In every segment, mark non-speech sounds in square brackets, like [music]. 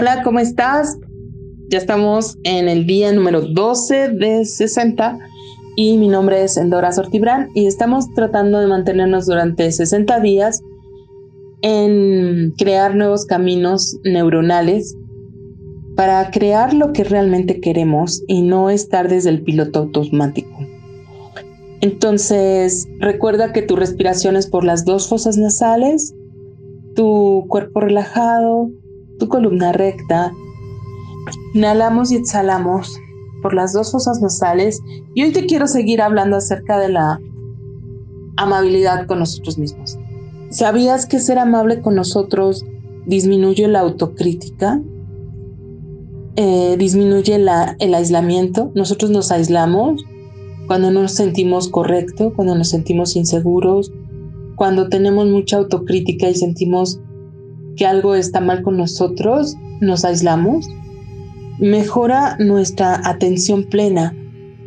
Hola, ¿cómo estás? Ya estamos en el día número 12 de 60 y mi nombre es Endora Sortibrán y estamos tratando de mantenernos durante 60 días en crear nuevos caminos neuronales para crear lo que realmente queremos y no estar desde el piloto automático. Entonces, recuerda que tu respiración es por las dos fosas nasales, tu cuerpo relajado, tu columna recta. Inhalamos y exhalamos por las dos fosas nasales y hoy te quiero seguir hablando acerca de la amabilidad con nosotros mismos. ¿Sabías que ser amable con nosotros disminuye la autocrítica? Eh, disminuye el aislamiento. Nosotros nos aislamos cuando no nos sentimos correcto, cuando nos sentimos inseguros, cuando tenemos mucha autocrítica y sentimos que algo está mal con nosotros, nos aislamos. Mejora nuestra atención plena,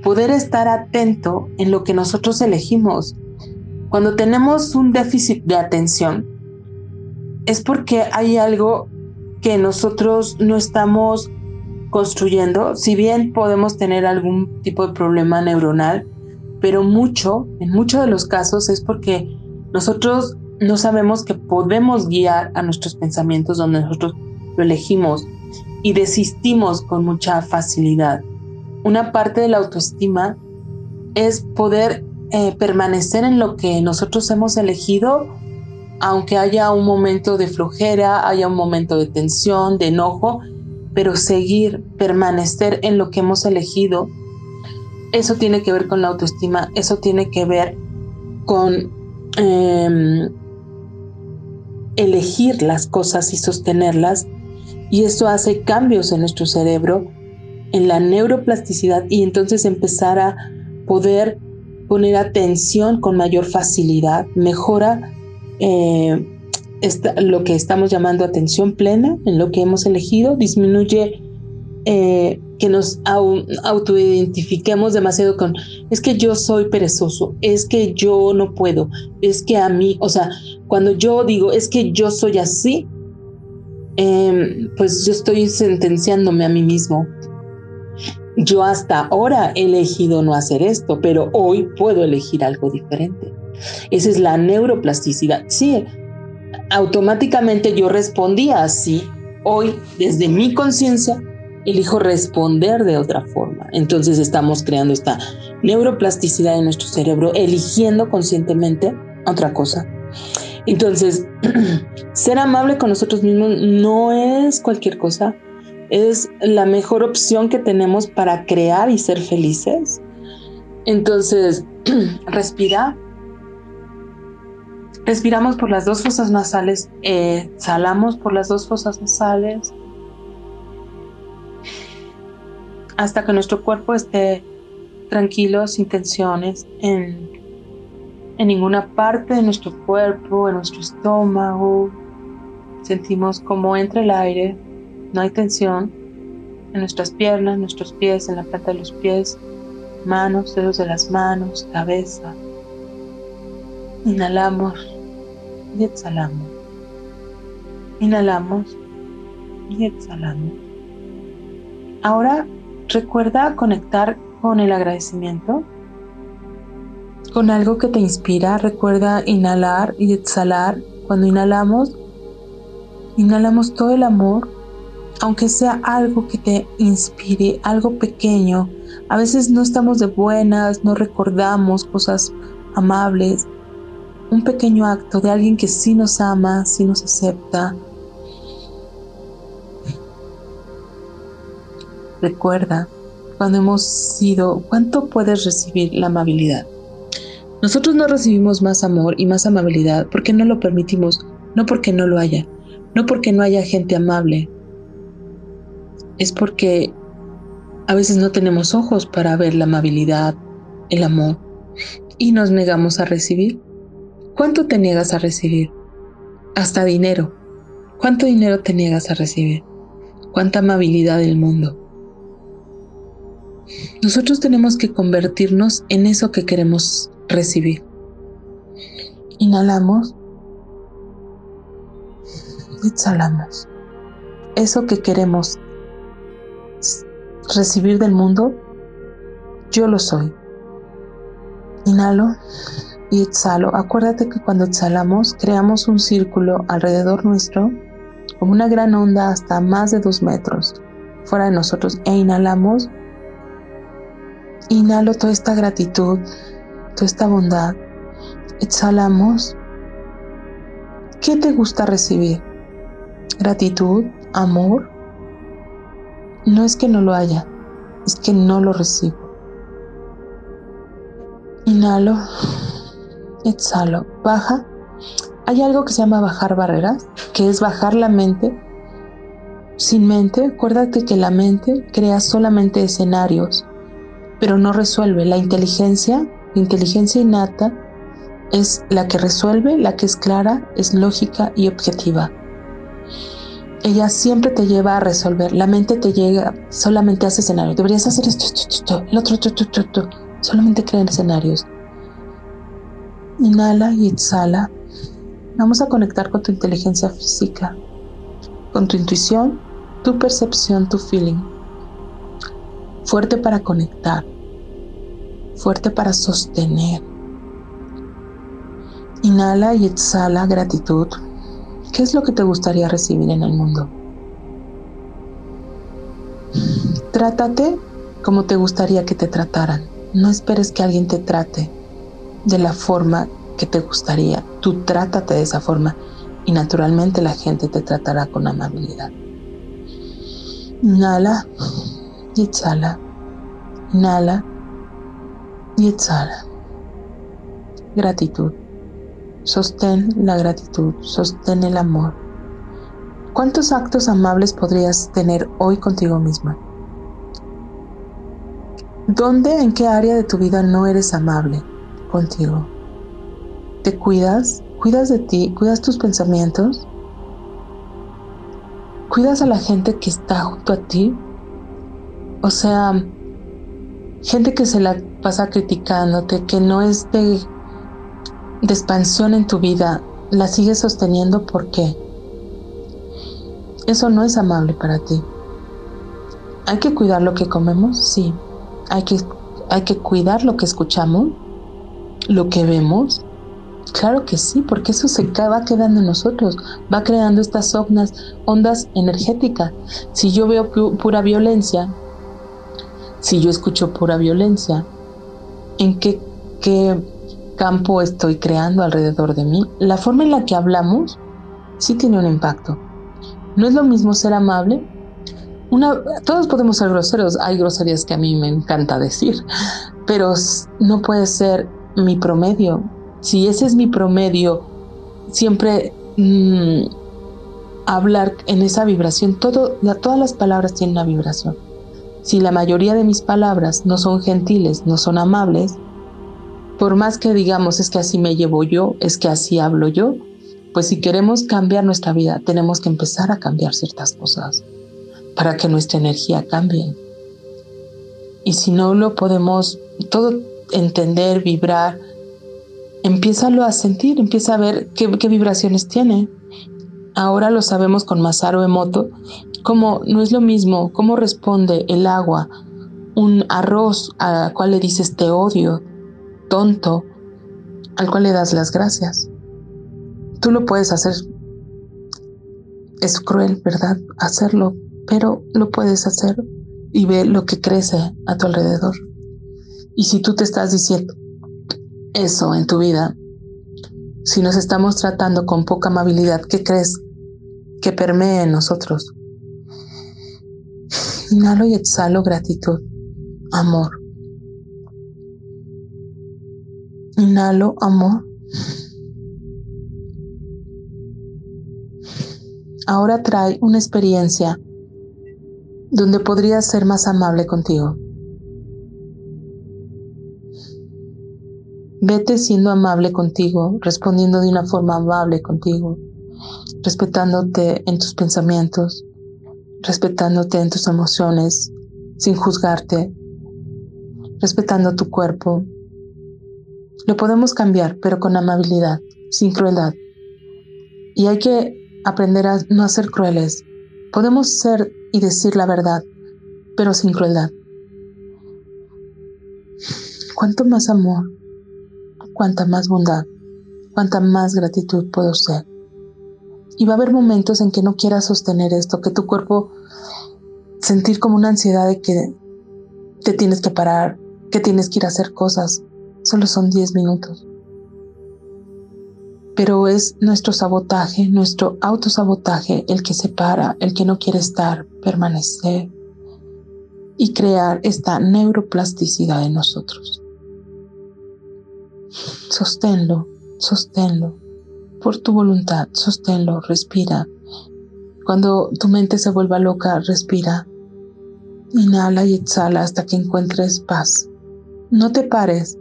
poder estar atento en lo que nosotros elegimos. Cuando tenemos un déficit de atención, es porque hay algo que nosotros no estamos construyendo, si bien podemos tener algún tipo de problema neuronal, pero mucho, en muchos de los casos es porque nosotros no sabemos que podemos guiar a nuestros pensamientos donde nosotros lo elegimos y desistimos con mucha facilidad. Una parte de la autoestima es poder eh, permanecer en lo que nosotros hemos elegido, aunque haya un momento de flojera, haya un momento de tensión, de enojo, pero seguir, permanecer en lo que hemos elegido, eso tiene que ver con la autoestima, eso tiene que ver con em, elegir las cosas y sostenerlas, y eso hace cambios en nuestro cerebro, en la neuroplasticidad, y entonces empezar a poder poner atención con mayor facilidad, mejora eh, lo que estamos llamando atención plena en lo que hemos elegido, disminuye eh, que nos autoidentifiquemos demasiado con, es que yo soy perezoso, es que yo no puedo, es que a mí, o sea, cuando yo digo, es que yo soy así, em, pues yo estoy sentenciándome a mí mismo. Yo hasta ahora he elegido no hacer esto, pero hoy puedo elegir algo diferente. Esa es la neuroplasticidad. Sí, automáticamente yo respondía así. Hoy, desde mi conciencia, elijo responder de otra forma. Entonces estamos creando esta neuroplasticidad en nuestro cerebro, eligiendo conscientemente otra cosa. Entonces, [clears throat] ser amable con nosotros mismos no es cualquier cosa, es la mejor opción que tenemos para crear y ser felices. Entonces, [clears throat] respira, Respiramos por las dos fosas nasales, exhalamos por las dos fosas nasales hasta que nuestro cuerpo esté tranquilo, sin tensiones en, en ninguna parte de nuestro cuerpo, en nuestro estómago. Sentimos como entra el aire, no hay tensión en nuestras piernas, nuestros pies, en la planta de los pies, manos, dedos de las manos, cabeza. Inhalamos y exhalamos. Inhalamos y exhalamos. Ahora recuerda conectar con el agradecimiento, con algo que te inspira. Recuerda inhalar y exhalar. Cuando inhalamos, inhalamos todo el amor, aunque sea algo que te inspire, algo pequeño. A veces no estamos de buenas, no recordamos cosas amables, un pequeño acto de alguien que sí nos ama, sí nos acepta. Recuerda, cuando hemos sido, ¿cuánto puedes recibir la amabilidad? Nosotros no recibimos más amor y más amabilidad porque no lo permitimos, no porque no lo haya, no porque no haya gente amable. Es porque a veces no tenemos ojos para ver la amabilidad, el amor, y nos negamos a recibir. ¿Cuánto te niegas a recibir? Hasta dinero. ¿Cuánto dinero te niegas a recibir? ¿Cuánta amabilidad del mundo? Nosotros tenemos que convertirnos en eso que queremos recibir. Inhalamos. Exhalamos. eso que queremos recibir del mundo, yo lo soy. Inhalo y exhalo. Acuérdate que cuando exhalamos creamos un círculo alrededor nuestro como una gran onda hasta más de dos metros fuera de nosotros e inhalamos. Inhalo toda esta gratitud, toda esta bondad. Exhalamos. ¿Qué te gusta recibir? Gratitud, amor. No es que no lo haya, es que no lo recibo. Inhalo, exhalo, baja. Hay algo que se llama bajar barreras, que es bajar la mente. Sin mente, acuérdate que la mente crea solamente escenarios, pero no resuelve. La inteligencia, inteligencia innata, es la que resuelve, la que es clara, es lógica y objetiva. Ella siempre te lleva a resolver. La mente te llega, solamente hace escenarios. Deberías hacer esto, esto, esto, el otro, esto, esto, esto. Solamente crean escenarios. Inhala y exhala. Vamos a conectar con tu inteligencia física, con tu intuición, tu percepción, tu feeling. Fuerte para conectar, fuerte para sostener. Inhala y exhala gratitud. ¿Qué es lo que te gustaría recibir en el mundo? Trátate como te gustaría que te trataran. No esperes que alguien te trate de la forma que te gustaría. Tú trátate de esa forma y naturalmente la gente te tratará con amabilidad. Inhala y exhala. Inhala y. Gratitud. Sostén la gratitud, sostén el amor. ¿Cuántos actos amables podrías tener hoy contigo misma? ¿Dónde, en qué área de tu vida no eres amable contigo? ¿Te cuidas? ¿Cuidas de ti? ¿Cuidas tus pensamientos? ¿Cuidas a la gente que está junto a ti? O sea, gente que se la pasa criticándote, que no es de, expansión en tu vida, la sigues sosteniendo ¿por qué? Eso no es amable para ti. ¿Hay que cuidar lo que comemos? Sí. Hay que, hay que cuidar lo que escuchamos, lo que vemos. Claro que sí, porque eso se va quedando en nosotros, va creando estas ondas, ondas energéticas. Si yo veo pura violencia, si yo escucho pura violencia, ¿en qué, campo estoy creando alrededor de mí? La forma en la que hablamos sí tiene un impacto. No es lo mismo ser amable todos podemos ser groseros, hay groserías que a mí me encanta decir, pero no puede ser mi promedio. Si ese es mi promedio, siempre mm, hablar en esa vibración, todo, todas las palabras tienen una vibración. Si la mayoría de mis palabras no son gentiles, no son amables, por más que digamos es que así me llevo yo, es que así hablo yo, pues si queremos cambiar nuestra vida, tenemos que empezar a cambiar ciertas cosas para que nuestra energía cambie. Y si no lo podemos todo entender, vibrar, empiézalo a sentir, empieza a ver qué, vibraciones tiene. Ahora lo sabemos con Masaru Emoto, como no es lo mismo cómo responde el agua, un arroz al cual le dices te odio, tonto, al cual le das las gracias. Tú lo puedes hacer. Es cruel, ¿verdad? Hacerlo, pero lo puedes hacer y ve lo que crece a tu alrededor. Y si tú te estás diciendo eso en tu vida, si nos estamos tratando con poca amabilidad, ¿qué crees que permee en nosotros? Inhalo y exhalo gratitud, amor. Inhalo amor. Ahora trae una experiencia donde podrías ser más amable contigo. Vete siendo amable contigo, respondiendo de una forma amable contigo, respetándote en tus pensamientos, respetándote en tus emociones, sin juzgarte, respetando tu cuerpo. Lo podemos cambiar, pero con amabilidad, sin crueldad. Y hay que aprender a no ser crueles, Podemos ser y decir la verdad, pero sin crueldad. Cuanto más amor, cuanta más bondad, cuanta más gratitud puedo ser. Y va a haber momentos en que no quieras sostener esto, que tu cuerpo sentir como una ansiedad de que te tienes que parar, que tienes que ir a hacer cosas. Solo son 10 minutos. Pero es nuestro sabotaje, nuestro autosabotaje el que se para, el que no quiere estar, permanecer y crear esta neuroplasticidad en nosotros. Sosténlo, sosténlo, por tu voluntad, sosténlo, respira. Cuando tu mente se vuelva loca, respira. Inhala y exhala hasta que encuentres paz. No te pares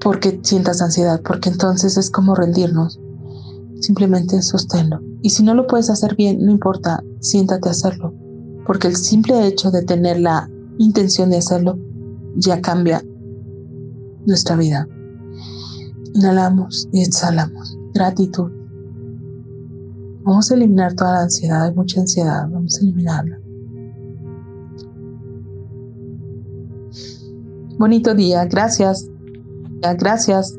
porque sientas ansiedad, porque entonces es como rendirnos. Simplemente sosténlo. Y si no lo puedes hacer bien, no importa, siéntate a hacerlo. Porque el simple hecho de tener la intención de hacerlo ya cambia nuestra vida. Inhalamos y exhalamos. Gratitud. Vamos a eliminar toda la ansiedad, hay mucha ansiedad, vamos a eliminarla. Bonito día, gracias. Gracias.